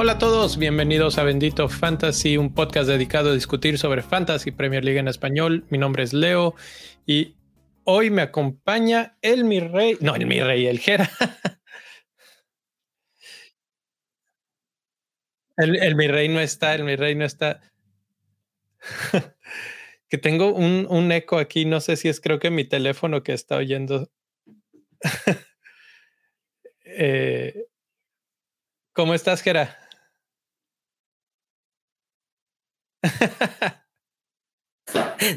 Hola a todos, bienvenidos a Bendito Fantasy, un podcast dedicado a discutir sobre Fantasy Premier League en español. Mi nombre es Leo y hoy me acompaña el mi rey, no, el mi rey, el Jera. El, el mi rey no está, el mi rey no está. que tengo un, un eco aquí, no sé si es creo que mi teléfono que está oyendo. eh, ¿Cómo estás, Jera?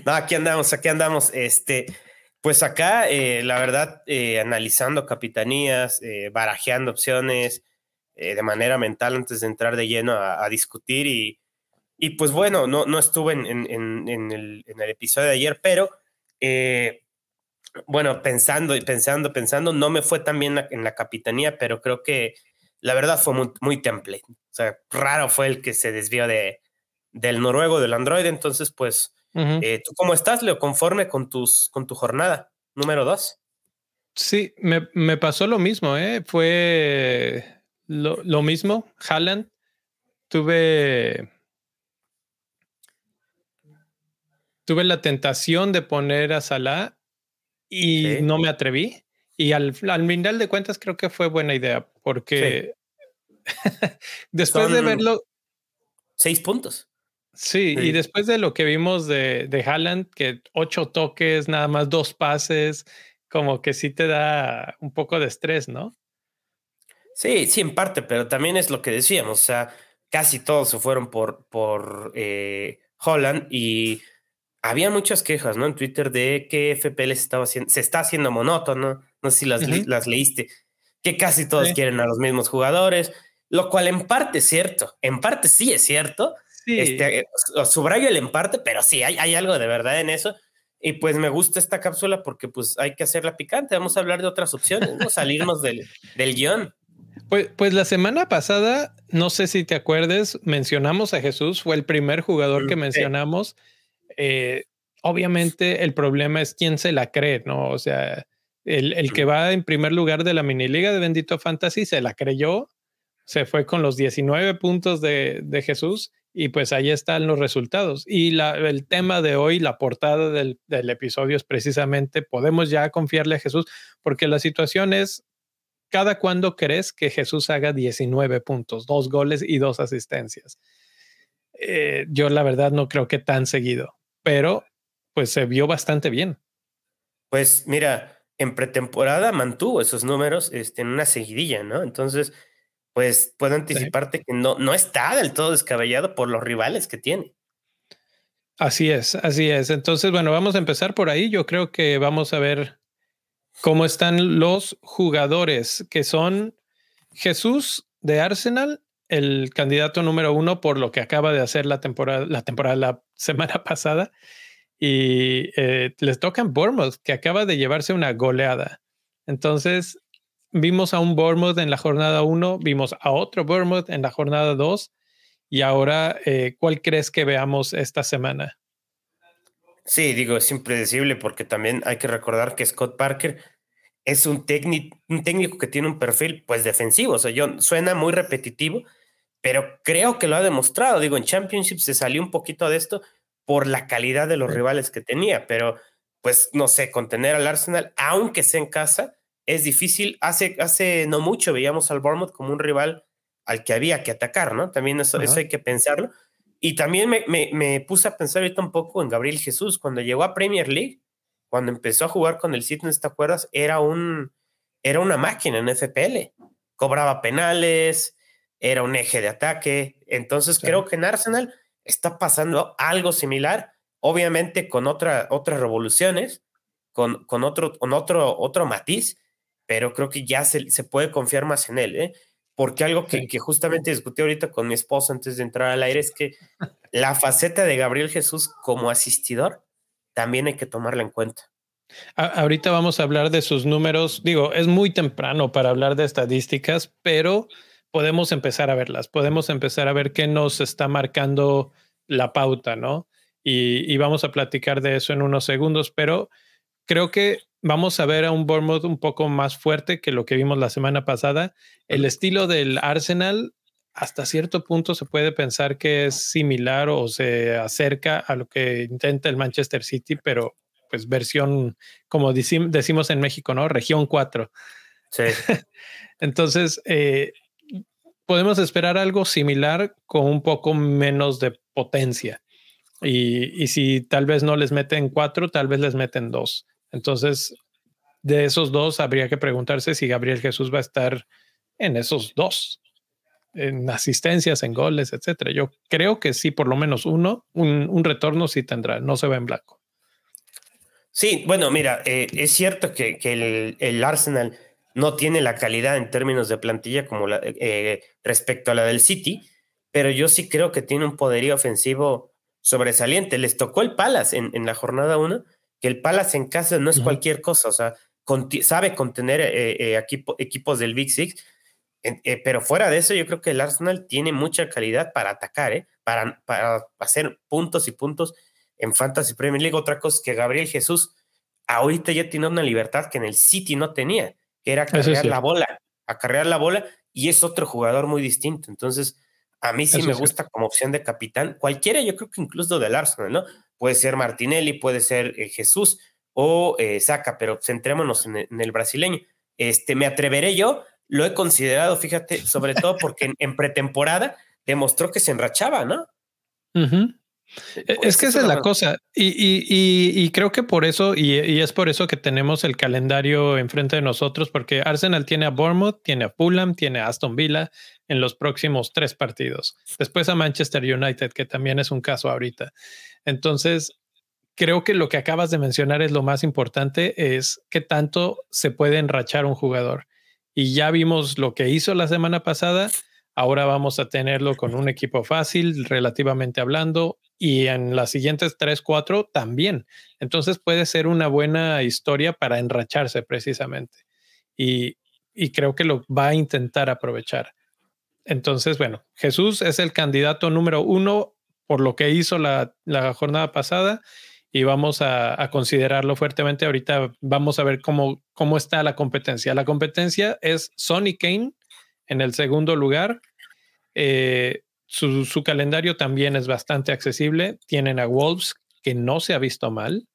no, aquí andamos, aquí andamos. Este, pues acá, eh, la verdad, eh, analizando capitanías, barajeando opciones de manera mental antes de entrar de lleno a, discutir. Y, y, pues bueno, no, no estuve en, en, en, el, en, el, episodio de ayer, pero bueno, pensando y pensando, pensando, no me fue tan bien en la capitanía, pero creo que la verdad fue muy, muy template. O sea, raro fue el que se desvió de, del noruego, del Android. Entonces, pues, eh, ¿tú cómo estás, Leo? Conforme con, tus, con tu jornada número dos. Sí, me, me pasó lo mismo, ¿eh? Fue lo, lo mismo. Haaland, tuve. Tuve la tentación de poner a Salah y no me atreví. Y al, al final de cuentas creo que fue buena idea porque después de verlo... Seis puntos. Sí, y después de lo que vimos de, de Haaland, que ocho toques, nada más dos pases, como que sí te da un poco de estrés, ¿no? Sí, sí, en parte, pero también es lo que decíamos, o sea, casi todos se fueron por, por eh, Holland y había muchas quejas, ¿no? En Twitter de que FPL se, estaba haciendo, se está haciendo monótono, no sé si las, las leíste, que casi todos quieren a los mismos jugadores, lo cual en parte es cierto, en parte sí es cierto, este, subrayo el emparte, pero sí, hay, hay algo de verdad en eso. Y pues me gusta esta cápsula porque pues hay que hacerla picante. Vamos a hablar de otras opciones, ¿no? Salirnos del, del guion. Pues, pues la semana pasada, no sé si te acuerdes, mencionamos a Jesús, fue el primer jugador que mencionamos. Eh, obviamente el problema es quién se la cree, ¿no? O sea, el, el que va en primer lugar de la mini liga de Bendito Fantasy se la creyó, se fue con los 19 puntos de, de Jesús y pues ahí están los resultados. Y la, el tema de hoy, la portada del, del, episodio es precisamente, podemos ya confiarle a Jesús, porque la situación es, ¿cada cuándo crees que Jesús haga 19 puntos, dos goles y dos asistencias? Eh, yo la verdad no creo que tan seguido, pero pues se vio bastante bien. Pues mira, en pretemporada mantuvo esos números este, en una seguidilla, ¿no? Entonces pues puedo anticiparte que no, no está del todo descabellado por los rivales que tiene. Así es, así es. Entonces, bueno, vamos a empezar por ahí. Yo creo que vamos a ver cómo están los jugadores que son Jesús de Arsenal, el candidato número uno por lo que acaba de hacer la temporada, la temporada la semana pasada. Y eh, les toca en Bournemouth, que acaba de llevarse una goleada. Entonces, vimos a un Bournemouth en la jornada 1, vimos a otro Bournemouth en la jornada 2 y ahora, eh, ¿cuál crees que veamos esta semana? Sí, digo, es impredecible porque también hay que recordar que Scott Parker es un, un técnico que tiene un perfil pues defensivo, o sea, yo, suena muy repetitivo, pero creo que lo ha demostrado, digo, en Championship se salió un poquito de esto por la calidad de los rivales que tenía, pero pues no sé, contener al Arsenal, aunque sea en casa, es difícil. Hace, hace no mucho veíamos al Bournemouth como un rival al que había que atacar, ¿no? También eso, eso hay que pensarlo. Y también me, me, me, puse a pensar ahorita un poco en Gabriel Jesús. Cuando llegó a Premier League, cuando empezó a jugar con el City, ¿te acuerdas? Era, un, era una máquina en FPL. Cobraba penales, era un eje de ataque. Entonces creo que en Arsenal está pasando algo similar, obviamente con otra, otras revoluciones, con, con, otro, con otro, otro matiz, pero creo que ya se, se puede confiar más en él, ¿eh? Porque algo que, que, justamente discutí ahorita con mi esposo antes de entrar al aire es que la faceta de Gabriel Jesús como asistidor también hay que tomarla en cuenta. ahorita vamos a hablar de sus números. Digo, es muy temprano para hablar de estadísticas, pero podemos empezar a verlas. Podemos empezar a ver qué nos está marcando la pauta, ¿no? y, vamos a platicar de eso en unos segundos, pero creo que vamos a ver a un Bournemouth un poco más fuerte que lo que vimos la semana pasada. El estilo del Arsenal hasta cierto punto se puede pensar que es similar o se acerca a lo que intenta el Manchester City, pero pues versión, como decimos en México, ¿no? Región 4. Sí. Entonces, eh, podemos esperar algo similar con un poco menos de potencia. Y, si tal vez no les meten cuatro, tal vez les meten dos. Entonces, de esos dos, habría que preguntarse si Gabriel Jesús va a estar en esos dos, en asistencias, en goles, etcétera. Yo creo que sí, por lo menos uno, un, retorno sí tendrá, no se va en blanco. Sí, bueno, mira, eh, es cierto que, el, Arsenal no tiene la calidad en términos de plantilla como la, eh, respecto a la del City, pero yo sí creo que tiene un poderío ofensivo sobresaliente. Les tocó el Palace en, la jornada 1, que el Palace en casa no es cualquier cosa, o sea, sabe contener eh, equipos del Big Six, pero fuera de eso yo creo que el Arsenal tiene mucha calidad para atacar, para, para hacer puntos y puntos en Fantasy Premier League. Otra cosa es que Gabriel Jesús ahorita ya tiene una libertad que en el City no tenía, era cargar la bola, acarrear la bola, y es otro jugador muy distinto. Entonces, a mí sí me gusta como opción de capitán. Cualquiera, yo creo que incluso del Arsenal, ¿no? Puede ser Martinelli, puede ser eh, Jesús o eh, Saca, pero centrémonos en, el brasileño. Este, me atreveré yo, lo he considerado, fíjate, sobre todo porque en, pretemporada demostró que se enrachaba, ¿no? E, es pues, que esa es la cosa. Y, creo que por eso, y, es por eso que tenemos el calendario enfrente de nosotros, porque Arsenal tiene a Bournemouth, tiene a Fulham, tiene a Aston Villa en los próximos tres partidos. Después a Manchester United, que también es un caso ahorita. Entonces, creo que lo que acabas de mencionar es lo más importante, es qué tanto se puede enrachar un jugador. Y ya vimos lo que hizo la semana pasada. Ahora vamos a tenerlo con un equipo fácil, relativamente hablando, y en las siguientes tres, cuatro también. Entonces puede ser una buena historia para enracharse precisamente. Y, creo que lo va a intentar aprovechar. Entonces, bueno, Jesús es el candidato número uno por lo que hizo la, jornada pasada y vamos a, considerarlo fuertemente. Ahorita vamos a ver cómo, cómo está la competencia. La competencia es Sonny Kane en el segundo lugar. Eh, su, calendario también es bastante accesible. Tienen a Wolves, que no se ha visto mal.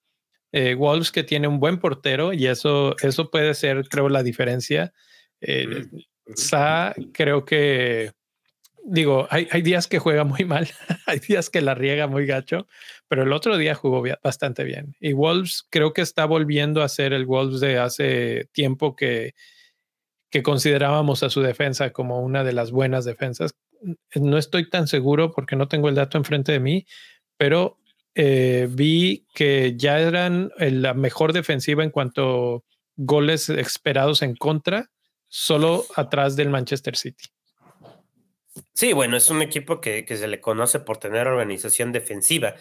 Eh, Wolves que tiene un buen portero y eso, eso puede ser, creo, la diferencia. Eh, Sa, creo que, digo, hay, hay, días que juega muy mal, hay días que la riega muy gacho, pero el otro día jugó bastante bien. Y Wolves creo que está volviendo a ser el Wolves de hace tiempo que, que considerábamos a su defensa como una de las buenas defensas no estoy tan seguro porque no tengo el dato enfrente de mí, pero eh, vi que ya eran la mejor defensiva en cuanto goles esperados en contra, solo atrás del Manchester City. Sí, bueno, es un equipo que, se le conoce por tener organización defensiva,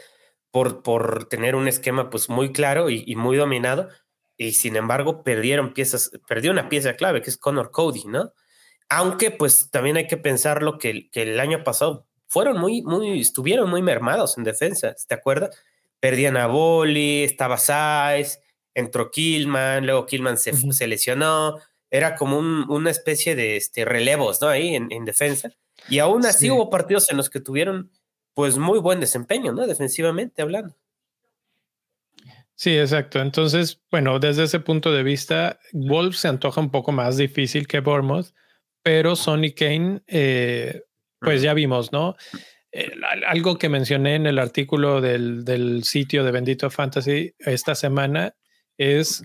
por, por tener un esquema pues muy claro y, y, muy dominado, y sin embargo perdieron piezas, perdió una pieza clave que es Connor Cody, ¿no? Aunque pues también hay que pensarlo que, que el año pasado fueron muy, muy, estuvieron muy mermados en defensa, ¿te acuerdas? Perdían a Boli, estaba Saiz, entró Killman, luego Killman se, se lesionó, era como una especie de este, relevos, ¿no? Ahí en, defensa. Y aún así hubo partidos en los que tuvieron pues muy buen desempeño, ¿no? Defensivamente hablando. Sí, exacto. Entonces, bueno, desde ese punto de vista, Wolves se antoja un poco más difícil que Bournemouth, pero Sonny Kane, eh, pues ya vimos, ¿no? Eh, algo que mencioné en el artículo del, sitio de Bendito Fantasy esta semana es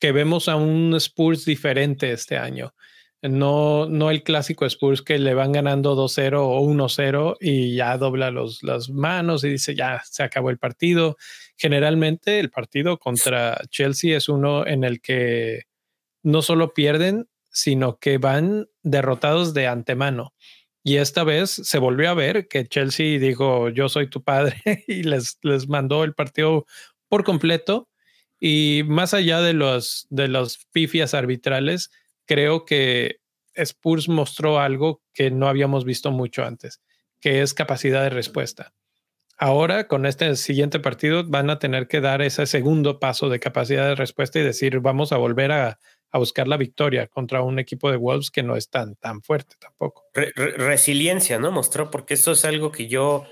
que vemos a un Spurs diferente este año. No, no el clásico Spurs que le van ganando 2-0 o 1-0 y ya dobla los, las manos y dice ya se acabó el partido. Generalmente el partido contra Chelsea es uno en el que no solo pierden, sino que van derrotados de antemano. Y esta vez se volvió a ver que Chelsea dijo, yo soy tu padre y les, les mandó el partido por completo. Y más allá de los, de los pifias arbitrales, creo que Spurs mostró algo que no habíamos visto mucho antes, que es capacidad de respuesta. Ahora, con este siguiente partido, van a tener que dar ese segundo paso de capacidad de respuesta y decir, vamos a volver a, buscar la victoria contra un equipo de Wolves que no es tan, tan fuerte tampoco. resiliencia, ¿no? Mostró, porque eso es algo que yo,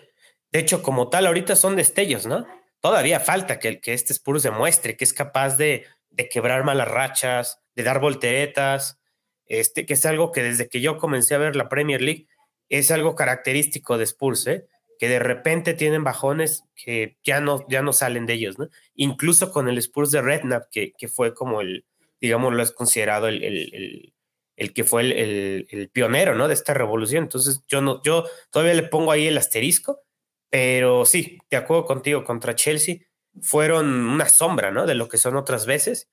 de hecho, como tal, ahorita son destellos, ¿no? Todavía falta que, que este Spurs demuestre que es capaz de, de quebrar malas rachas, de dar volteretas, este, que es algo que desde que yo comencé a ver la Premier League, es algo característico de Spurs, ¿eh? que de repente tienen bajones que ya no, ya no salen de ellos, ¿no? Incluso con el Spurs de Redknapp, que, que fue como el, digamos, lo es considerado el, el, el, que fue el, pionero, ¿no? De esta revolución. Entonces, yo no, yo todavía le pongo ahí el asterisco, pero sí, de acuerdo contigo, contra Chelsea fueron una sombra, ¿no? De lo que son otras veces.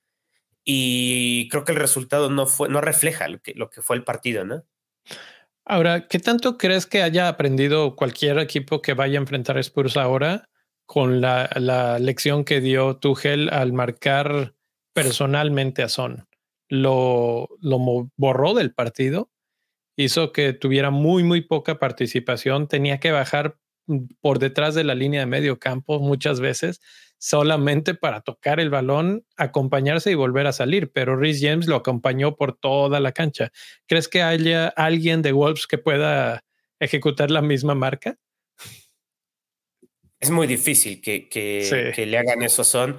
Y creo que el resultado no fue, no refleja lo que, lo que fue el partido, ¿no? Ahora, ¿qué tanto crees que haya aprendido cualquier equipo que vaya a enfrentar a Spurs ahora con la, la lección que dio Tuchel al marcar personalmente a Son? Lo, lo borró del partido, hizo que tuviera muy, muy poca participación, tenía que bajar por detrás de la línea de medio campo muchas veces solamente para tocar el balón, acompañarse y volver a salir, pero Rhys James lo acompañó por toda la cancha. ¿Crees que haya alguien de Wolves que pueda ejecutar la misma marca? Es muy difícil que, que, le hagan eso son,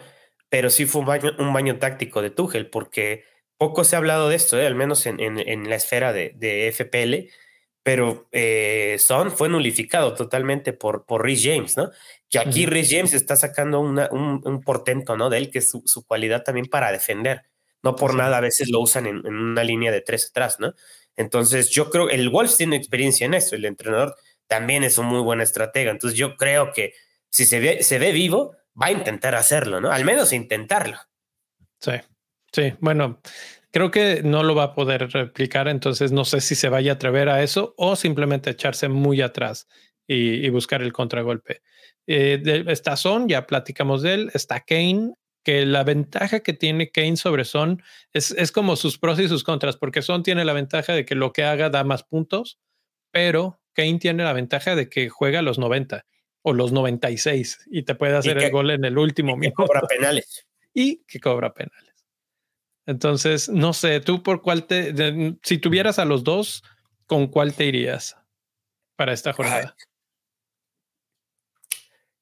pero sí fue un baño, un baño táctico de Tuchel, porque poco se ha hablado de esto, ¿eh? al menos en, en, la esfera de, de FPL, pero eh, Son fue nulificado totalmente por, por Rhys James, ¿no? Que aquí Rhys James está sacando un, portento, ¿no? De él, que es su, cualidad también para defender. No por nada a veces lo usan en, una línea de tres atrás, ¿no? Entonces yo creo, el Wolves tiene experiencia en eso, el entrenador también es un muy buen estratega, entonces yo creo que si se ve, se ve vivo, va a intentar hacerlo, ¿no? Al menos intentarlo. Sí, sí, bueno, Creo que no lo va a poder replicar, entonces no sé si se vaya a atrever a eso o simplemente echarse muy atrás y, buscar el contragolpe. Eh, está Son, ya platicamos de él, está Kane, que la ventaja que tiene Kane sobre Son es, es como sus pros y sus contras, porque Son tiene la ventaja de que lo que haga da más puntos, pero Kane tiene la ventaja de que juega los 90 o los 96 y te puede hacer el gol en el último minuto. cobra penales. Y que cobra penales. Entonces, no sé, tú por cuál te, si tuvieras a los dos, ¿con cuál te irías para esta jornada?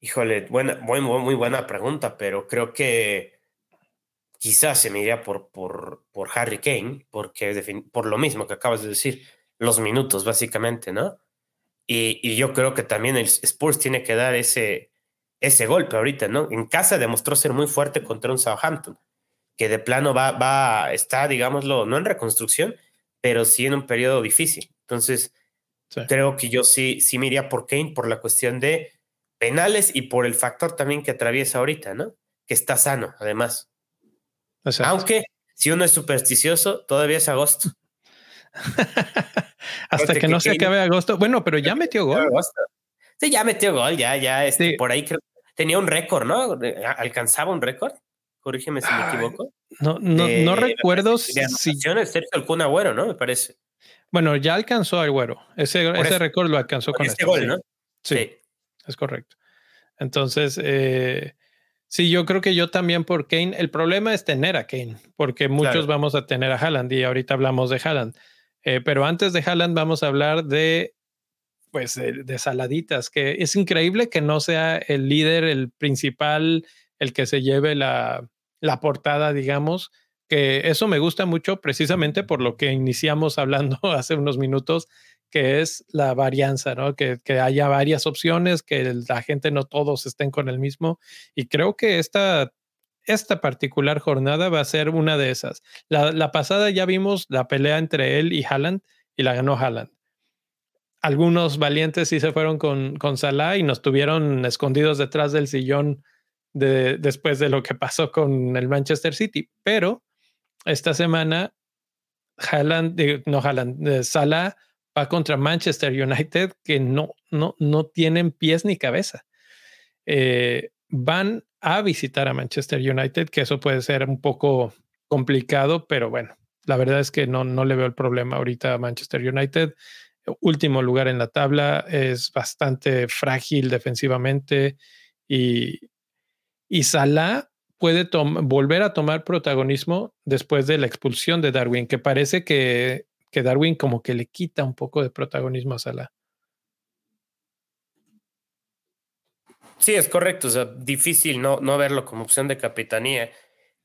Híjole, buena, muy, muy buena pregunta, pero creo que quizás se me iría por, por, por Harry Kane, porque por lo mismo que acabas de decir, los minutos básicamente, ¿no? Y, y, yo creo que también el Spurs tiene que dar ese, ese golpe ahorita, ¿no? En casa demostró ser muy fuerte contra un Southampton que de plano va, va, está, digámoslo, no en reconstrucción, pero sí en un periodo difícil. Entonces, creo que yo sí, sí me iría por Kane por la cuestión de penales y por el factor también que atraviesa ahorita, ¿no? Que está sano, además. Aunque si uno es supersticioso, todavía es agosto. Hasta que, no se acabe agosto. Bueno, pero ya metió gol. Sí, ya metió gol, ya, ya, este, por ahí creo, tenía un récord, ¿no? Alcanzaba un récord corrígeme si me equivoco. No, no, no recuerdo si. el Sergio el Agüero, ¿no? Me parece. Bueno, ya alcanzó al Agüero. Ese, ese récord lo alcanzó con este gol, ¿no? Sí, es correcto. Entonces, eh, sí, yo creo que yo también por Kane. El problema es tener a Kane, porque muchos vamos a tener a Haaland y ahorita hablamos de Haaland. Eh, pero antes de Haaland vamos a hablar de pues de, saladitas, que es increíble que no sea el líder, el principal, el que se lleve la, la portada, digamos, que eso me gusta mucho precisamente por lo que iniciamos hablando hace unos minutos, que es la varianza, ¿no? Que, haya varias opciones, que la gente no todos estén con el mismo. Y creo que esta, esta particular jornada va a ser una de esas. La, pasada ya vimos la pelea entre él y Haaland y la ganó Haaland. Algunos valientes sí se fueron con, con Salah y nos tuvieron escondidos detrás del sillón después de lo que pasó con el Manchester City. Pero esta semana, Haaland, no Haaland, eh, Salah va contra Manchester United que no, no, no tienen pies ni cabeza. Eh, van a visitar a Manchester United, que eso puede ser un poco complicado, pero bueno, la verdad es que no, no le veo el problema ahorita a Manchester United. último lugar en la tabla, es bastante frágil defensivamente y, y Salah puede volver a tomar protagonismo después de la expulsión de Darwin, que parece que, que Darwin como que le quita un poco de protagonismo a Salah. Sí, es correcto. O sea, difícil no, no verlo como opción de capitanía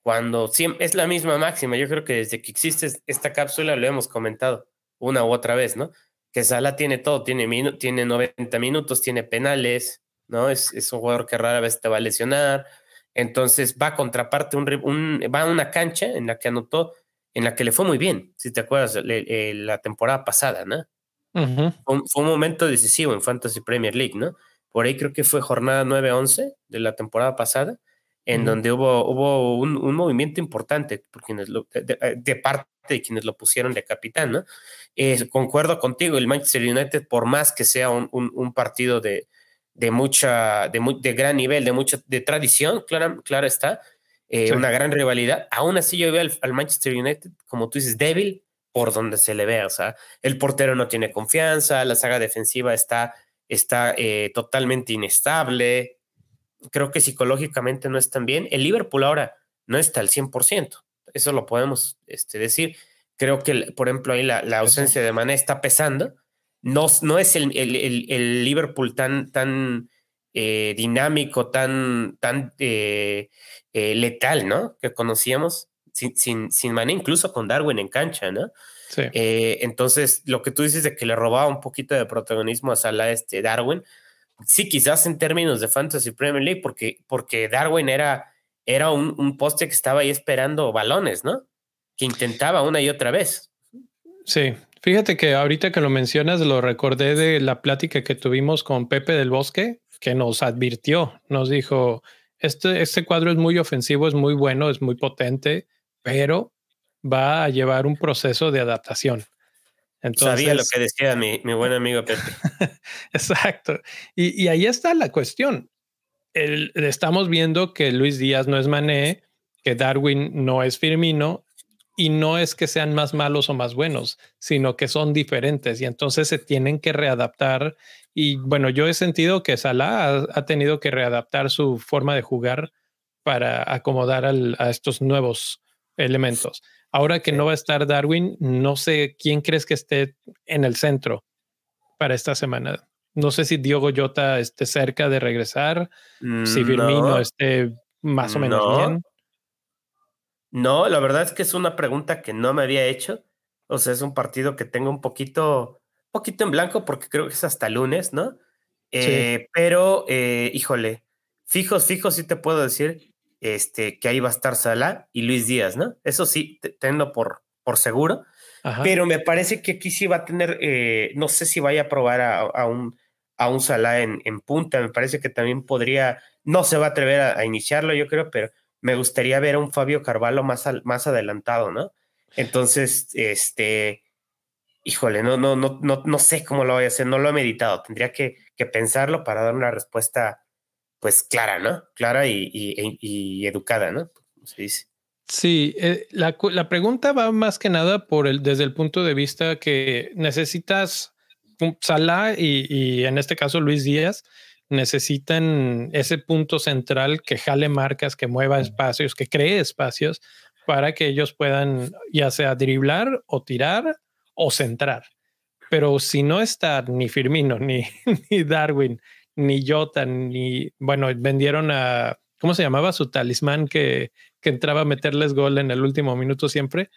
cuando siempre, es la misma máxima. Yo creo que desde que existe esta cápsula lo hemos comentado una u otra vez, ¿no? Que Sala tiene todo, tiene, tiene 90 minutos, tiene penales, ¿no? Es, es, un jugador que rara vez te va a lesionar. Entonces va a contraparte, un, va a una cancha en la que anotó, en la que le fue muy bien, si te acuerdas, eh, la temporada pasada, ¿no? fue, un momento decisivo en Fantasy Premier League, ¿no? Por ahí creo que fue jornada 9-11 de la temporada pasada, en donde hubo, hubo un, movimiento importante por quienes de, parte de quienes lo pusieron de capitán, ¿no? Eh, concuerdo contigo, el Manchester United, por más que sea un, un, partido de, de mucha, de, de, gran nivel, de mucha de tradición, claro, claro está, eh, una gran rivalidad, aún así yo veo al, al, Manchester United, como tú dices, débil por donde se le ve, o sea, el portero no tiene confianza, la saga defensiva está está eh, totalmente inestable. Creo que psicológicamente no están bien. El Liverpool ahora no está al 100%. Eso lo podemos este, decir. Creo que, por ejemplo, ahí la, ausencia de Mané está pesando. No, no es el, el, Liverpool tan, tan eh, dinámico, tan, tan eh, letal, ¿no? Que conocíamos sin, sin, sin Mané, incluso con Darwin en cancha, ¿no? Eh, entonces, lo que tú dices de que le robaba un poquito de protagonismo a Salah este Darwin, sí, quizás en términos de Fantasy Premier League, porque, porque Darwin era, era un, un poste que estaba ahí esperando balones, ¿no? Que intentaba una y otra vez. Sí, fíjate que ahorita que lo mencionas, lo recordé de la plática que tuvimos con Pepe del Bosque, que nos advirtió, nos dijo, este, este cuadro es muy ofensivo, es muy bueno, es muy potente, pero va a llevar un proceso de adaptación. Entonces, Sabía lo que decía mi, mi buen amigo Pepe. Exacto. Y, y, ahí está la cuestión. El, estamos viendo que Luis Díaz no es Mané, que Darwin no es Firmino, y no es que sean más malos o más buenos, sino que son diferentes y entonces se tienen que readaptar. Y bueno, yo he sentido que Salah ha, tenido que readaptar su forma de jugar para acomodar a estos nuevos elementos. Ahora que no va a estar Darwin, no sé quién crees que esté en el centro para esta semana. No sé si Diogo Jota esté cerca de regresar, si Firmino esté más o menos bien. No, la verdad es que es una pregunta que no me había hecho. O sea, es un partido que tengo un poquito, poquito en blanco porque creo que es hasta lunes, ¿no? Eh, pero, eh, híjole, fijos, fijos, sí te puedo decir este, que ahí va a estar Salah y Luis Díaz, ¿no? Eso sí, tengo por, por seguro. Pero me parece que aquí sí va a tener, eh, no sé si vaya a probar a, un, a un Salah en, en, punta, me parece que también podría, no se va a atrever a, iniciarlo, yo creo, pero me gustaría ver a un Fabio Carvalho más, más adelantado, ¿no? Entonces, este, híjole, no, no, no, no, no sé cómo lo voy a hacer, no lo he meditado, tendría que, que pensarlo para dar una respuesta pues clara, ¿no? Clara y, y, educada, ¿no? se dice. Sí, eh, la, la, pregunta va más que nada por el, desde el punto de vista que necesitas Salah y, y, en este caso Luis Díaz necesitan ese punto central que jale marcas, que mueva espacios, que cree espacios para que ellos puedan ya sea driblar o tirar o centrar. Pero si no está ni Firmino ni, ni Darwin ni Jota, ni, bueno, vendieron a, ¿cómo se llamaba? Su talismán que, que entraba a meterles gol en el último minuto siempre.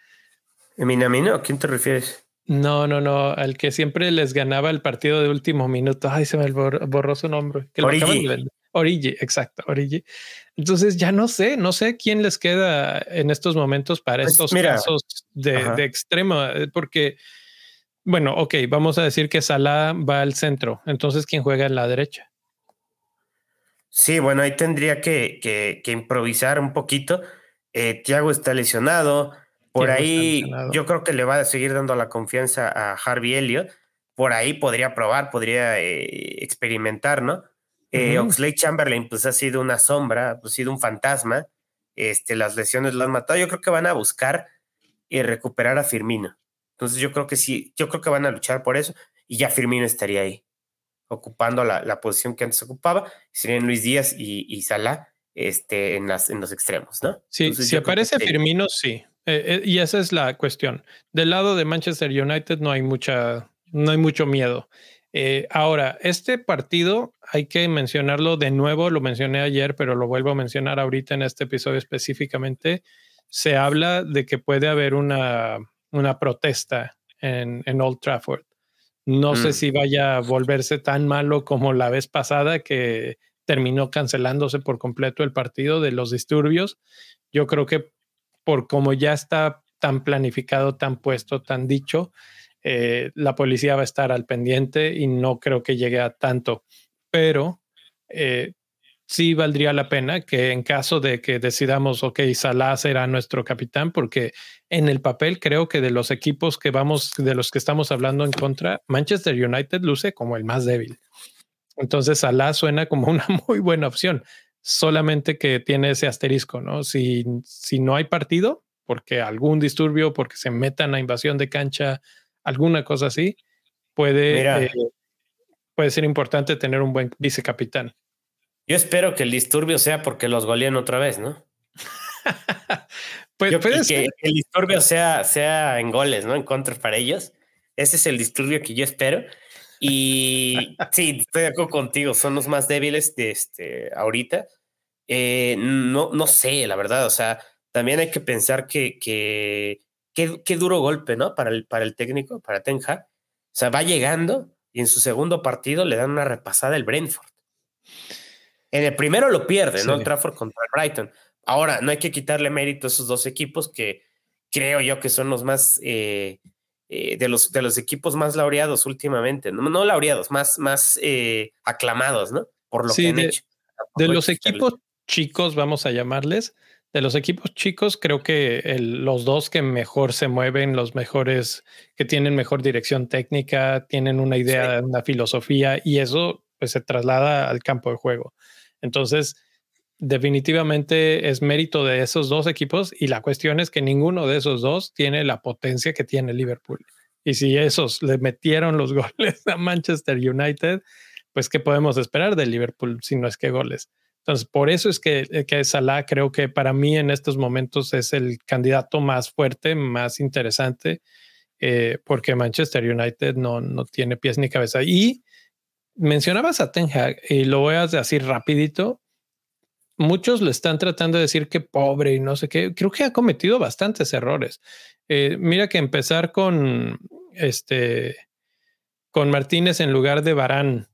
¿Minamino? ¿A quién te refieres? No, no, no, al que siempre les ganaba el partido de último minuto. Ay, se me borró su nombre. Origi. Origi, exacto, Origi. Entonces ya no sé, no sé quién les queda en estos momentos para pues estos casos de, de extremo, eh, porque bueno, ok, vamos a decir que Salah va al centro. Entonces, ¿quién juega en la derecha? Sí, bueno, ahí tendría que, que, improvisar un poquito. Eh, Thiago está lesionado. Por ahí yo creo que le va a seguir dando la confianza a Harvey Elliott. Por ahí podría probar, podría eh, experimentar, ¿no? Eh, Oxley Chamberlain, pues ha sido una sombra, pues ha sido un fantasma. Este, las lesiones lo han matado. Yo creo que van a buscar y recuperar a Firmino. Entonces yo creo que sí, yo creo que van a luchar por eso. y ya Firmino estaría ahí, ocupando la, posición que antes ocupaba, serían Luis Díaz y, y Salah este, en, las, en los extremos, ¿no? Sí, si aparece Firmino, sí. Eh, eh, y esa es la cuestión. Del lado de Manchester United no hay mucha, no hay mucho miedo. Eh, ahora, este partido hay que mencionarlo de nuevo, lo mencioné ayer, pero lo vuelvo a mencionar ahorita en este episodio específicamente. Se habla de que puede haber una, una protesta en, en Old Trafford. No sé mm. si vaya a volverse tan malo como la vez pasada que terminó cancelándose por completo el partido de los disturbios. Yo creo que por como ya está tan planificado, tan puesto, tan dicho, eh, la policía va a estar al pendiente y no creo que llegue a tanto. Pero eh, sí valdría la pena que en caso de que decidamos, ok, Salah será nuestro capitán, porque en el papel creo que de los equipos que vamos, de los que estamos hablando en contra, Manchester United luce como el más débil. Entonces Salah suena como una muy buena opción, solamente que tiene ese asterisco, ¿no? Si, si no hay partido, porque algún disturbio, porque se metan a invasión de cancha, alguna cosa así, puede, eh, puede ser importante tener un buen vicecapitán. Yo espero que el disturbio sea porque los goleen otra vez, ¿no? pues, que, el disturbio sea, sea en goles, ¿no? En contra para ellos. Ese es el disturbio que yo espero. Y sí, estoy de acuerdo contigo, son los más débiles de este ahorita. Eh, no, no sé, la verdad, o sea, también hay que pensar que, que qué, duro golpe, ¿no? Para el, para el técnico, para Ten Hag. O sea, va llegando y en su segundo partido le dan una repasada el Brentford. En el primero lo pierde, ¿no? El Trafford contra el Brighton. Ahora, no hay que quitarle mérito a esos dos equipos que creo yo que son los más eh, eh, de, los, de los equipos más laureados últimamente, no, no laureados, más, más eh, aclamados, ¿no? Por lo que han de, hecho. De los equipos chicos, vamos a llamarles, de los equipos chicos, creo que los dos que mejor se mueven, los mejores que tienen mejor dirección técnica, tienen una idea, una filosofía y eso pues se traslada al campo de juego. Entonces, definitivamente es mérito de esos dos equipos y la cuestión es que ninguno de esos dos tiene la potencia que tiene Liverpool. Y si esos le metieron los goles a Manchester United, pues ¿qué podemos esperar de Liverpool si no es que goles? Entonces, por eso es que, eh, que Salah creo que para mí en estos momentos es el candidato más fuerte, más interesante, eh, porque Manchester United no, no tiene pies ni cabeza. Y mencionabas a Ten Hag y lo voy a decir rapidito. Muchos le están tratando de decir que pobre y no sé qué. Creo que ha cometido bastantes errores. Eh, mira que empezar con este con Martínez en lugar de Barán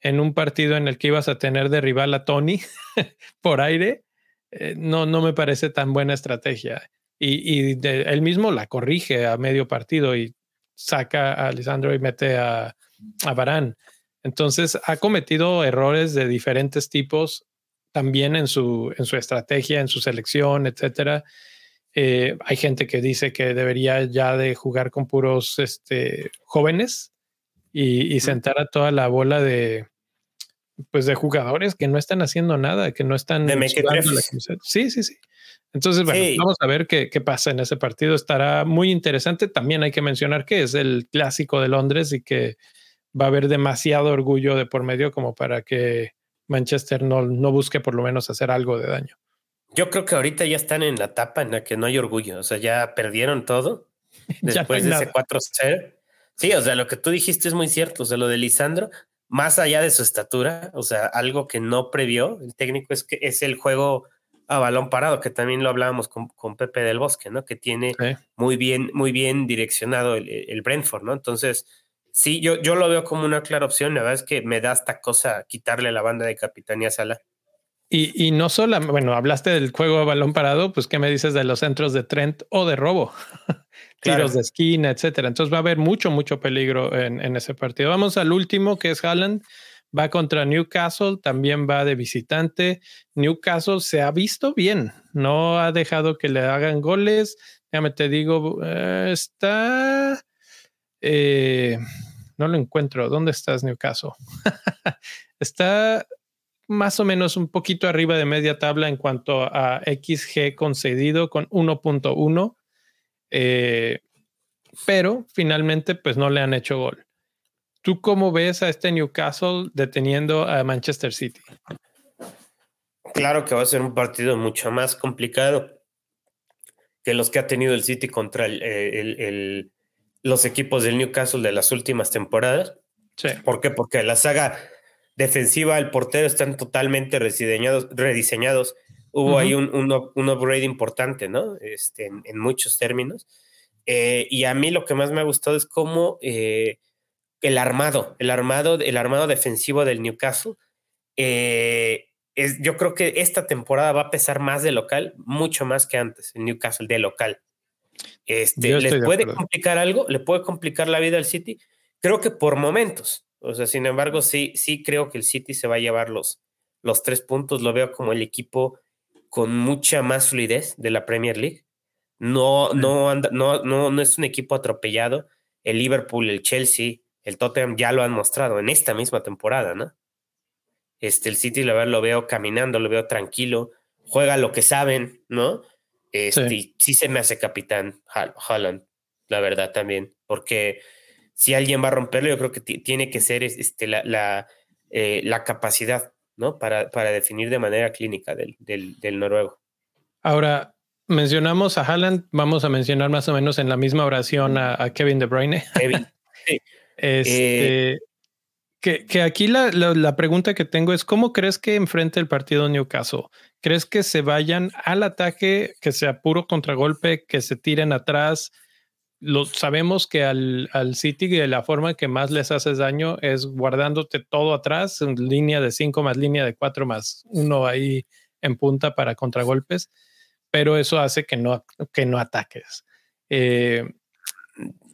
en un partido en el que ibas a tener de rival a Tony por aire, eh, no, no me parece tan buena estrategia. Y, y él mismo la corrige a medio partido y saca a Alessandro y mete a, a Barán. Entonces ha cometido errores de diferentes tipos también en su, en su estrategia, en su selección, etcétera. Eh, hay gente que dice que debería ya de jugar con puros este, jóvenes y, y sentar a toda la bola de, pues de jugadores que no están haciendo nada, que no están... sí, sí, sí. Entonces, bueno, vamos a ver qué, qué, pasa en ese partido. Estará muy interesante. También hay que mencionar que es el clásico de Londres y que va a haber demasiado orgullo de por medio como para que Manchester no, no busque por lo menos hacer algo de daño. Yo creo que ahorita ya están en la etapa en la que no hay orgullo. O sea, ya perdieron todo después de ese 4-0. Sí, o sea, lo que tú dijiste es muy cierto. O sea, lo de Lisandro, más allá de su estatura, o sea, algo que no previó el técnico es que es el juego a balón parado, que también lo hablábamos con, con Pepe del Bosque, ¿no? Que tiene muy bien, muy bien direccionado el, el, Brentford, ¿no? Entonces, sí, yo, yo lo veo como una clara opción. La verdad es que me da esta cosa quitarle la banda de capitanía Sala. Y, y no solo, bueno, hablaste del juego a balón parado, pues, ¿qué me dices de los centros de Trent o de robo? tiros de esquina, etcétera. Entonces va a haber mucho, mucho peligro en, ese partido. Vamos al último, que es Haaland. Va contra Newcastle, también va de visitante. Newcastle se ha visto bien, no ha dejado que le hagan goles. Déjame te digo, eh, está. Eh, no lo encuentro. ¿Dónde estás, Newcastle? está más o menos un poquito arriba de media tabla en cuanto a XG concedido con 1.1 eh, pero finalmente pues no le han hecho gol. ¿Tú cómo ves a este Newcastle deteniendo a Manchester City? Claro que va a ser un partido mucho más complicado que los que ha tenido el City contra el, los equipos del Newcastle de las últimas temporadas. Sí. ¿Por qué? Porque la saga defensiva, el portero están totalmente rediseñados. rediseñados. Hubo ahí un, un, upgrade importante, ¿no? Este, en, muchos términos. Eh, y a mí lo que más me ha gustado es cómo eh, el armado, el armado, el armado defensivo del Newcastle. Eh, es, yo creo que esta temporada va a pesar más de local, mucho más que antes, el Newcastle de local. Este, ¿Les puede complicar algo? ¿Le puede complicar la vida al City? Creo que por momentos. O sea, sin embargo, sí, sí creo que el City se va a llevar los, los tres puntos. Lo veo como el equipo con mucha más fluidez de la Premier League. No, no, anda, no, no, no es un equipo atropellado. El Liverpool, el Chelsea, el Tottenham ya lo han mostrado en esta misma temporada, ¿no? Este, el City lo veo caminando, lo veo tranquilo, juega lo que saben, ¿no? Este, sí. se me hace capitán Holland, la verdad también, porque si alguien va a romperlo, yo creo que tiene que ser este, la, la, eh, la capacidad, ¿no? Para, para, definir de manera clínica del, del, del, noruego. Ahora, mencionamos a Haaland, vamos a mencionar más o menos en la misma oración a, a Kevin De Bruyne. Kevin. Sí. Este, eh, que, aquí la, la, pregunta que tengo es, ¿cómo crees que enfrente el partido Newcastle? ¿Crees que se vayan al ataque, que sea puro contragolpe, que se tiren atrás? Lo, sabemos que al, al City de la forma que más les haces daño es guardándote todo atrás, línea de cinco más línea de cuatro más uno ahí en punta para contragolpes, pero eso hace que no, que no ataques. Eh,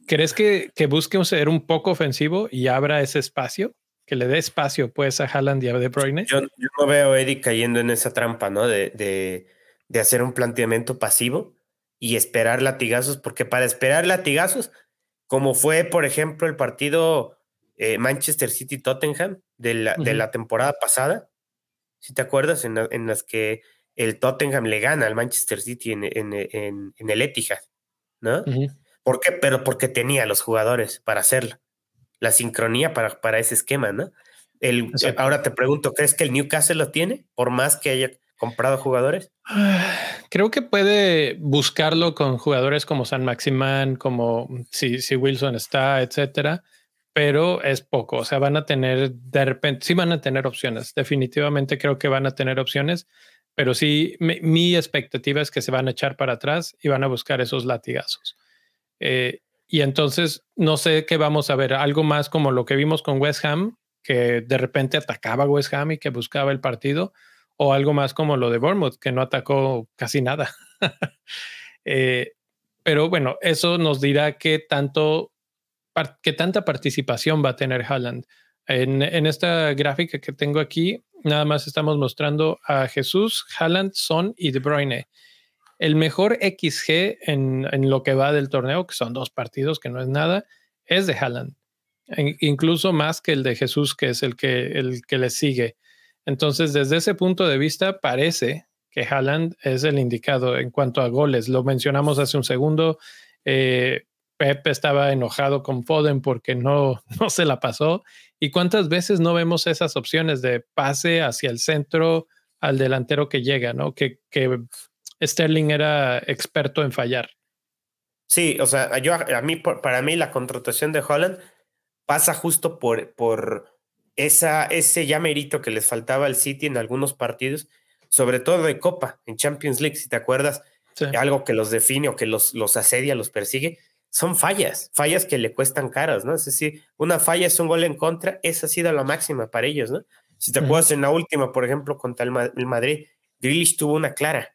¿Crees que, que busque ser un poco ofensivo y abra ese espacio? Que le dé espacio pues a Haaland y a De Bruyne. Yo, yo no veo a Eddie cayendo en esa trampa, ¿no? De, de, de, hacer un planteamiento pasivo y esperar latigazos, porque para esperar latigazos, como fue, por ejemplo, el partido eh, Manchester City-Tottenham de la, uh -huh. de la temporada pasada, si te acuerdas, en, en, las que el Tottenham le gana al Manchester City en, en, en, en el Etihad, ¿no? Uh -huh. ¿Por qué? Pero porque tenía los jugadores para hacerlo. La sincronía para, para ese esquema, ¿no? El, ahora te pregunto, ¿crees que el Newcastle lo tiene? Por más que haya comprado jugadores. Creo que puede buscarlo con jugadores como San Maximán, como si, si Wilson está, etcétera, pero es poco. O sea, van a tener de repente, sí van a tener opciones. Definitivamente creo que van a tener opciones, pero sí, mi, mi expectativa es que se van a echar para atrás y van a buscar esos latigazos. Eh, y entonces no sé qué vamos a ver, algo más como lo que vimos con West Ham, que de repente atacaba West Ham y que buscaba el partido, o algo más como lo de Bournemouth, que no atacó casi nada. eh, pero bueno, eso nos dirá qué tanto, qué tanta participación va a tener Haaland. En, en, esta gráfica que tengo aquí, nada más estamos mostrando a Jesús, Haaland, Son y De Bruyne. El mejor XG en, en, lo que va del torneo, que son dos partidos, que no es nada, es de Haaland. Incluso más que el de Jesús, que es el que, el que le sigue. Entonces, desde ese punto de vista, parece que Haaland es el indicado en cuanto a goles. Lo mencionamos hace un segundo. Eh, Pep estaba enojado con Foden porque no, no se la pasó. ¿Y cuántas veces no vemos esas opciones de pase hacia el centro al delantero que llega, ¿no? Que, que Sterling era experto en fallar. Sí, o sea, yo a mí para mí la contratación de Holland pasa justo por, por esa, ese ya mérito que les faltaba al City en algunos partidos, sobre todo de Copa, en Champions League, si te acuerdas, sí. algo que los define o que los, los asedia, los persigue, son fallas, fallas que le cuestan caras, ¿no? Es decir, una falla es un gol en contra, esa ha sido la máxima para ellos, ¿no? Si te acuerdas en la última, por ejemplo, contra el, el Madrid, Grealish tuvo una clara,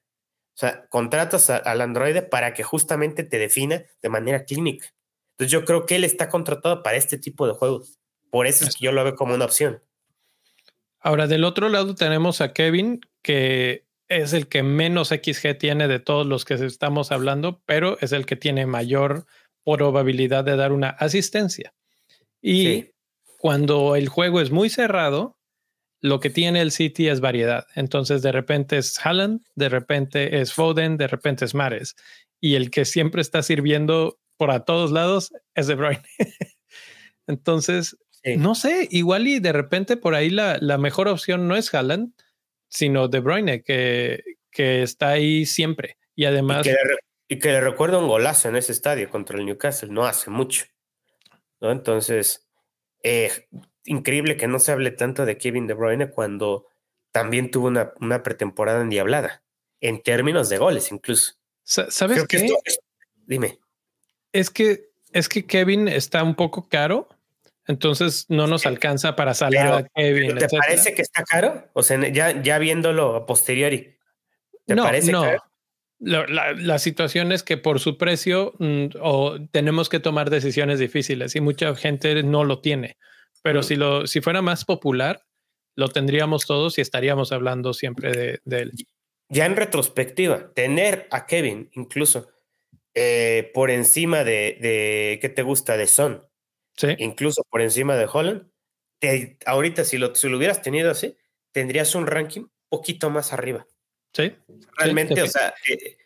o sea, contratas a, al androide para que justamente te defina de manera clínica. Entonces yo creo que él está contratado para este tipo de juegos. Por eso es que yo lo veo como una opción. Ahora, del otro lado tenemos a Kevin, que es el que menos XG tiene de todos los que estamos hablando, pero es el que tiene mayor probabilidad de dar una asistencia. Y sí. cuando el juego es muy cerrado, lo que tiene el City es variedad. Entonces, de repente es Haaland, de repente es Foden, de repente es Mares. Y el que siempre está sirviendo por a todos lados es De Bruyne. Entonces, no sé, igual y de repente por ahí la, la mejor opción no es Haaland, sino De Bruyne, que, que está ahí siempre. Y además... Y que, le, recuerda un golazo en ese estadio contra el Newcastle, no hace mucho. ¿no? Entonces, eh, increíble que no se hable tanto de Kevin De Bruyne cuando también tuvo una, una pretemporada endiablada, en términos de goles incluso. ¿Sabes qué? dime. Es que, es que Kevin está un poco caro entonces no nos alcanza para salar a Kevin. ¿Te parece que está caro? O sea, ya, ya viéndolo a posteriori. ¿Te no, parece no. La, situación es que por su precio mm, o tenemos que tomar decisiones difíciles y mucha gente no lo tiene. Pero si, lo, si fuera más popular, lo tendríamos todos y estaríamos hablando siempre de, de él. Ya en retrospectiva, tener a Kevin incluso eh, por encima de, de, ¿qué te gusta? De Son incluso por encima de Holland, ahorita si lo, si lo hubieras tenido así, tendrías un ranking poquito más arriba. Sí. Realmente, o sea, eh,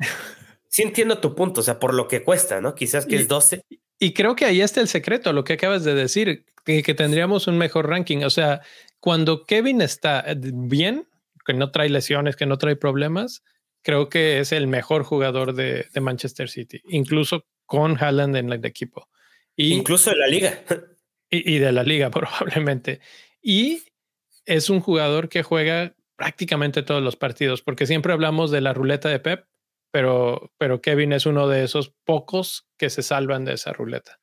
sí entiendo tu punto, o sea, por lo que cuesta, ¿no? Quizás que es 12. Y creo que ahí está el secreto, lo que acabas de decir, que, que tendríamos un mejor ranking. O sea, cuando Kevin está bien, que no trae lesiones, que no trae problemas, creo que es el mejor jugador de, de Manchester City, incluso con Haaland en el equipo. Incluso de la liga. Y, de la liga, probablemente. Y es un jugador que juega prácticamente todos los partidos, porque siempre hablamos de la ruleta de Pep, pero, pero Kevin es uno de esos pocos que se salvan de esa ruleta.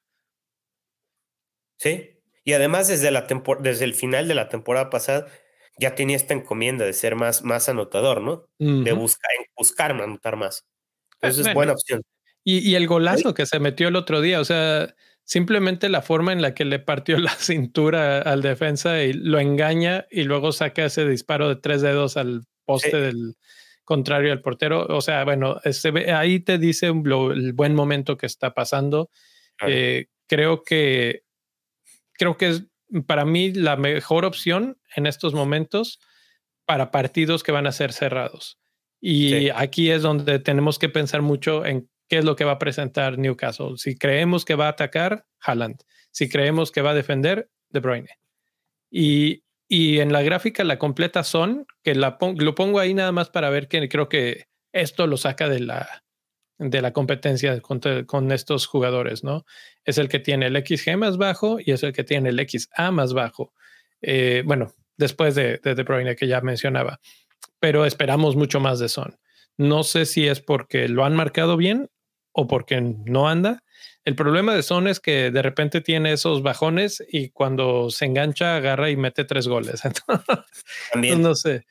Sí, y además desde, la desde el final de la temporada pasada ya tenía esta encomienda de ser más, más anotador, ¿no? De buscar, buscar anotar más. Entonces es buena opción. Y, y el golazo que se metió el otro día, o sea, simplemente la forma en la que le partió la cintura al defensa y lo engaña y luego saca ese disparo de tres dedos al poste del contrario al portero. O sea, bueno, ahí te dice el buen momento que está pasando. Eh, creo que creo que es para mí la mejor opción en estos momentos para partidos que van a ser cerrados. Y aquí es donde tenemos que pensar mucho en qué es lo que va a presentar Newcastle. Si creemos que va a atacar, Haaland. Si creemos que va a defender, De Bruyne. Y, y en la gráfica la completa son, que lo pongo ahí nada más para ver que creo que esto lo saca de la, de la competencia con, con, estos jugadores, ¿no? Es el que tiene el XG más bajo y es el que tiene el XA más bajo. Eh, bueno, después de, de De que ya mencionaba, pero esperamos mucho más de Son. No sé si es porque lo han marcado bien o porque no anda. El problema de Son es que de repente tiene esos bajones y cuando se engancha agarra y mete tres goles. También. No sé.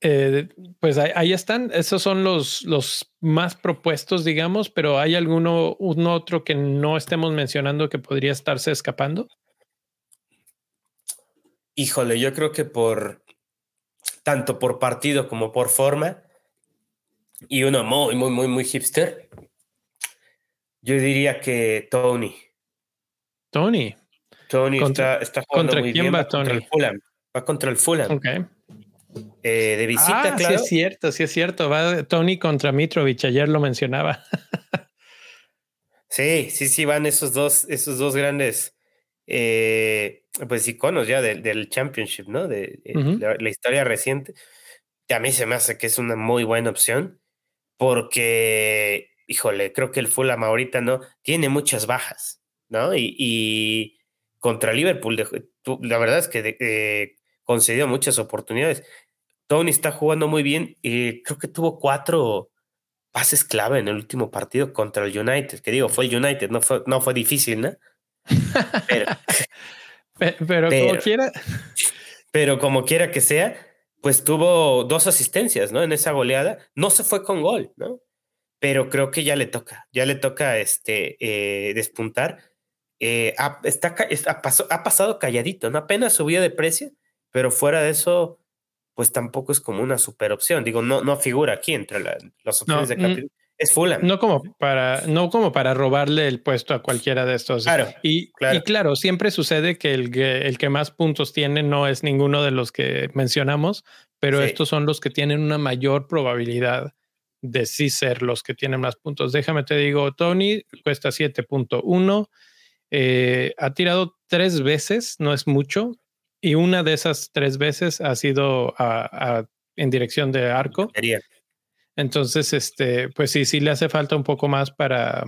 Eh, pues ahí, están. Esos son los, los más propuestos, digamos, pero ¿hay alguno un otro que no estemos mencionando que podría estarse escapando? Híjole, yo creo que por tanto por partido como por forma, y uno muy, muy, muy, muy hipster, yo diría que Tony. Tony. Tony está, está jugando ¿Contra muy quién bien. va Tony? Contra el Fulham. Va contra el Fulham. Ok. Eh, de visita, ah, claro. Sí, es cierto, sí es cierto. Va Tony contra Mitrovic, ayer lo mencionaba. sí, sí, sí, van esos dos, esos dos grandes eh, pues iconos ya del Championship, ¿no? De, eh, la, historia reciente. a mí se me hace que es una muy buena opción porque, híjole, creo que el Fulham ahorita no tiene muchas bajas, ¿no? Y, contra Liverpool, la verdad es que eh, concedió muchas oportunidades. Tony está jugando muy bien y creo que tuvo cuatro pases clave en el último partido contra el United, que digo, fue el United, no fue, no fue difícil, ¿no? Pero, como quiera. Pero como quiera que sea, pues tuvo dos asistencias, ¿no? En esa goleada. No se fue con gol, ¿no? Pero creo que ya le toca, ya le toca este, eh, despuntar. Eh, ha, está, ha, pasado calladito, ¿no? Apenas subía de precio, pero fuera de eso, pues tampoco es como una super opción. Digo, no, no figura aquí entre las opciones de mm, capítulo. Es Fulham. No como para, no como para robarle el puesto a cualquiera de estos. Claro. Y claro, y claro siempre sucede que el, que el, que más puntos tiene no es ninguno de los que mencionamos, pero estos son los que tienen una mayor probabilidad de sí ser los que tienen más puntos. Déjame te digo, Tony cuesta 7.1, eh, ha tirado tres veces, no es mucho, y una de esas tres veces ha sido en dirección de arco. Entonces, este, pues sí, sí le hace falta un poco más para,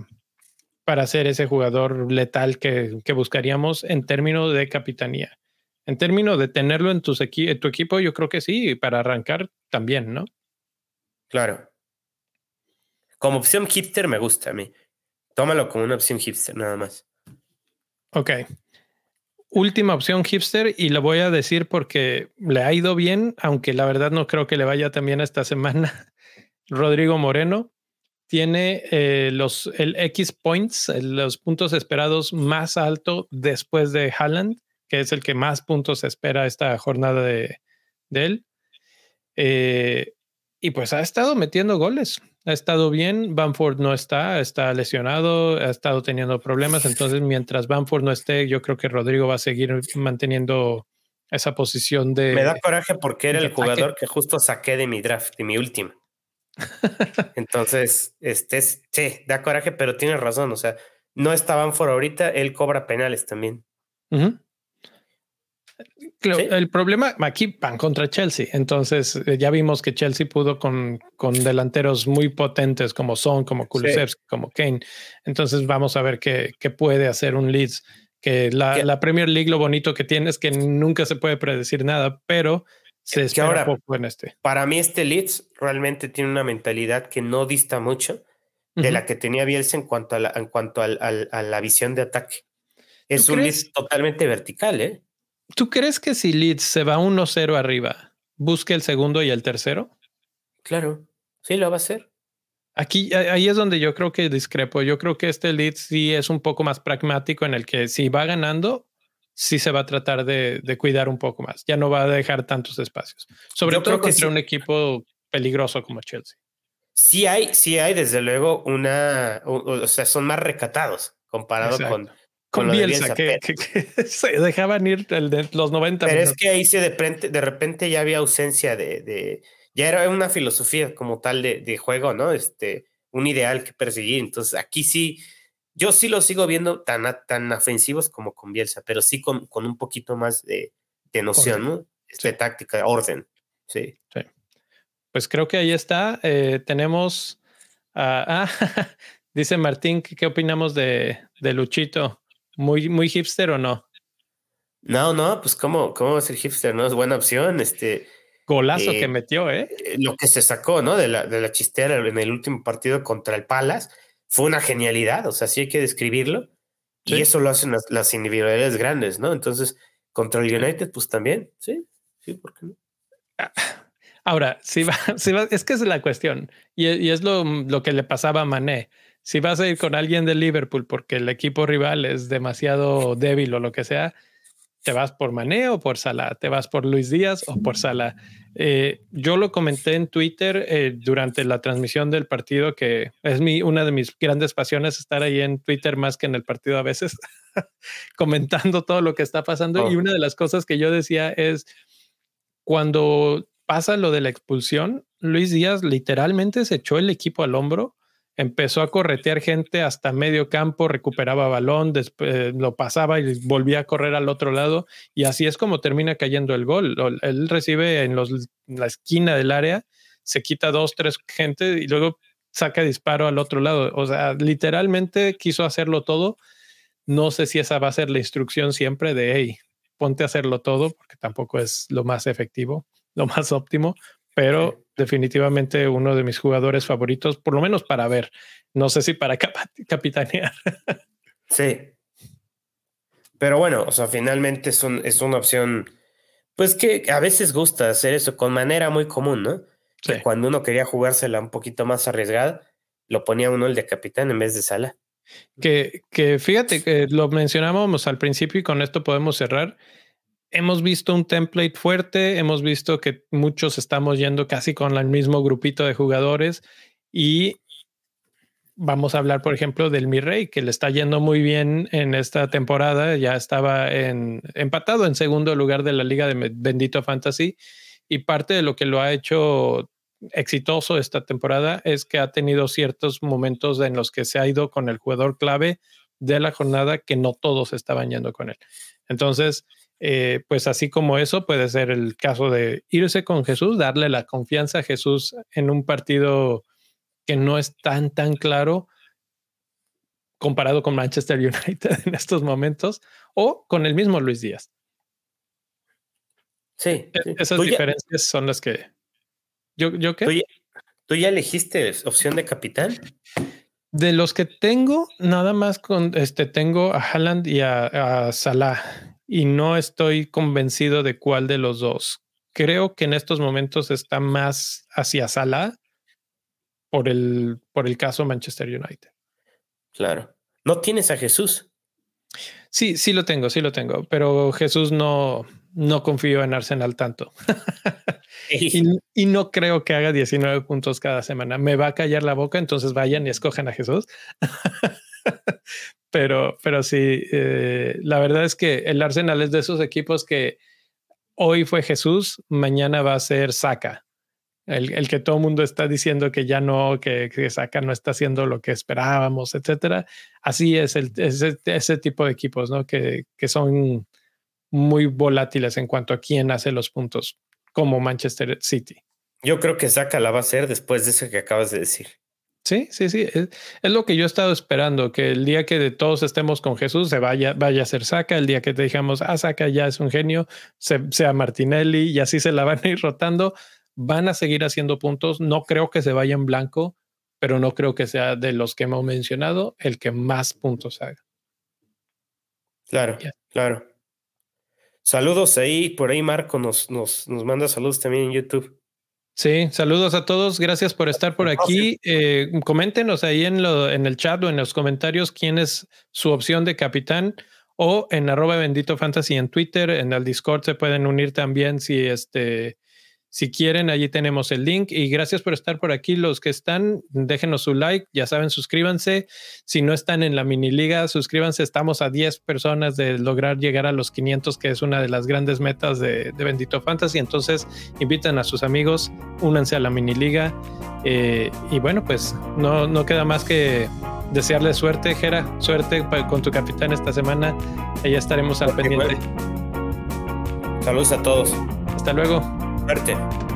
para ser ese jugador letal que, que buscaríamos en términos de capitanía. En términos de tenerlo en, tus en tu equipo, yo creo que sí, y para arrancar también, ¿no? Claro. Como opción hipster me gusta a mí. Tómalo como una opción hipster, nada más. Ok. Última opción hipster, y lo voy a decir porque le ha ido bien, aunque la verdad no creo que le vaya también esta semana. Rodrigo Moreno tiene eh, los el X points, los puntos esperados más alto después de Haaland, que es el que más puntos espera esta jornada de, él. Eh, y pues ha estado metiendo goles ha estado bien. Bamford no está, está lesionado, ha estado teniendo problemas. Entonces, mientras Bamford no esté, yo creo que Rodrigo va a seguir manteniendo esa posición de. Me da coraje porque era el jugador que justo saqué de mi draft, de mi última. Entonces, este es, sí, da coraje, pero tienes razón. O sea, no está Bamford ahorita, él cobra penales también. El problema aquí van contra Chelsea. Entonces eh, ya vimos que Chelsea pudo con, con delanteros muy potentes como Son, como Kulusevski, como Kane. Entonces vamos a ver qué, qué puede hacer un Leeds. Que la, la, Premier League lo bonito que tiene es que nunca se puede predecir nada, pero se espera ahora, poco en este. Para mí este Leeds realmente tiene una mentalidad que no dista mucho de la que tenía Bielsa en cuanto a la, en cuanto a la visión de ataque. Es un Leeds totalmente vertical, ¿eh? ¿Tú crees que si Leeds se va 1-0 arriba, busque el segundo y el tercero? Claro, sí lo va a hacer. Aquí, ahí es donde yo creo que discrepo. Yo creo que este Leeds sí es un poco más pragmático en el que si va ganando, sí se va a tratar de, cuidar un poco más. Ya no va a dejar tantos espacios. Sobre todo contra un equipo peligroso como Chelsea. Sí hay, sí hay, desde luego, una, o, sea, son más recatados comparado con, con, Bielsa, que, se dejaban ir el de los 90 Pero es que ahí se de repente, de repente ya había ausencia de, ya era una filosofía como tal de, juego, ¿no? Este, un ideal que perseguir. Entonces aquí sí, yo sí lo sigo viendo tan, tan ofensivos como con Bielsa, pero sí con, con un poquito más de, noción, ¿no? Este, táctica, orden. Sí. Pues creo que ahí está. Eh, tenemos. ah, dice Martín, ¿qué, opinamos de, de Luchito? ¿Muy, muy hipster o no? No, no, pues cómo, cómo va a ser hipster, ¿no? Es buena opción. Este golazo que eh, metió, ¿eh? ¿eh? Lo que se sacó, ¿no? De la, de la chistera en el último partido contra el Palas fue una genialidad, o sea, sí hay que describirlo. Y eso lo hacen las, individualidades grandes, ¿no? Entonces, contra el United, pues también, sí, sí, ¿por qué no? Ah, ahora, si va, si va, es que es la cuestión, y, y es lo, lo, que le pasaba a Mané si vas a ir con alguien de Liverpool porque el equipo rival es demasiado débil o lo que sea, te vas por Mané o por Salah, te vas por Luis Díaz o por Salah. Eh, yo lo comenté en Twitter eh, durante la transmisión del partido, que es mi, una de mis grandes pasiones estar ahí en Twitter más que en el partido a veces, comentando todo lo que está pasando. Y oh. una de las cosas que yo decía es, cuando pasa lo de la expulsión, Luis Díaz literalmente se echó el equipo al hombro empezó a corretear gente hasta medio campo, recuperaba balón, después lo pasaba y volvía a correr al otro lado y así es como termina cayendo el gol. Él recibe en, la esquina del área, se quita dos, tres gente y luego saca disparo al otro lado. O sea, literalmente quiso hacerlo todo. No sé si esa va a ser la instrucción siempre de, hey, ponte a hacerlo todo, porque tampoco es lo más efectivo, lo más óptimo, pero definitivamente uno de mis jugadores favoritos, por lo menos para ver. No sé si para capitanear. sí. Pero bueno, o sea, finalmente es, un, es una opción, pues que a veces gusta hacer eso con manera muy común, ¿no? Que cuando uno quería jugársela un poquito más arriesgada, lo ponía uno el de capitán en vez de sala. Que, que fíjate que lo mencionábamos al principio y con esto podemos cerrar hemos visto un template fuerte, hemos visto que muchos estamos yendo casi con el mismo grupito de jugadores y vamos a hablar, por ejemplo, del Mirrey, que le está yendo muy bien en esta temporada, ya estaba en, empatado en segundo lugar de la liga de Bendito Fantasy y parte de lo que lo ha hecho exitoso esta temporada es que ha tenido ciertos momentos en los que se ha ido con el jugador clave de la jornada que no todos estaban yendo con él. Entonces, eh, pues así como eso puede ser el caso de irse con Jesús, darle la confianza a Jesús en un partido que no es tan, tan claro comparado con Manchester United en estos momentos o con el mismo Luis Díaz. Sí. E, esas diferencias son las que yo, yo qué. ¿Tú ya, elegiste opción de capitán? De los que tengo, nada más con este tengo a Haaland y a Salah y no estoy convencido de cuál de los dos. Creo que en estos momentos está más hacia Salah por el, por el caso Manchester United. Claro. ¿No tienes a Jesús? Sí, sí lo tengo, sí lo tengo, pero Jesús no, no confío en Arsenal tanto. y, y, no creo que haga 19 puntos cada semana. Me va a callar la boca, entonces vayan y escojan a Jesús. pero, pero sí, eh, la verdad es que el Arsenal es de esos equipos que hoy fue Jesús, mañana va a ser Saka. El, que todo el mundo está diciendo que ya no, que, que Saka no está haciendo lo que esperábamos, etcétera. Así es el, ese, ese tipo de equipos, ¿no? Que, que son muy volátiles en cuanto a quién hace los puntos, como Manchester City. Yo creo que Saka la va a hacer después de eso que acabas de decir. Sí, sí, sí. Es, lo que yo he estado esperando, que el día que todos estemos con Jesús se vaya, vaya a ser Saca, el día que te digamos, ah, Saca ya es un genio, sea Martinelli y así se la van a ir rotando, van a seguir haciendo puntos. No creo que se vaya en blanco, pero no creo que sea de los que hemos mencionado el que más puntos haga. Claro, claro. Saludos ahí, por ahí Marco nos, nos, nos manda saludos también en YouTube. Sí, saludos a todos. Gracias por estar por aquí. Eh, coméntenos ahí en, lo, en el chat o en los comentarios quién es su opción de capitán o en arroba bendito fantasy en Twitter, en el Discord se pueden unir también si este si quieren, allí tenemos el link. Y gracias por estar por aquí. Los que están, déjenos su like. Ya saben, suscríbanse. Si no están en la mini liga, suscríbanse. Estamos a 10 personas de lograr llegar a los 500, que es una de las grandes metas de, Bendito Fantasy. Entonces, invitan a sus amigos, únanse a la mini liga. Eh, y bueno, pues no, no queda más que desearle suerte, Jera. Suerte con tu capitán esta semana. Allá estaremos al pendiente. Saludos a todos. Hasta luego. Suerte.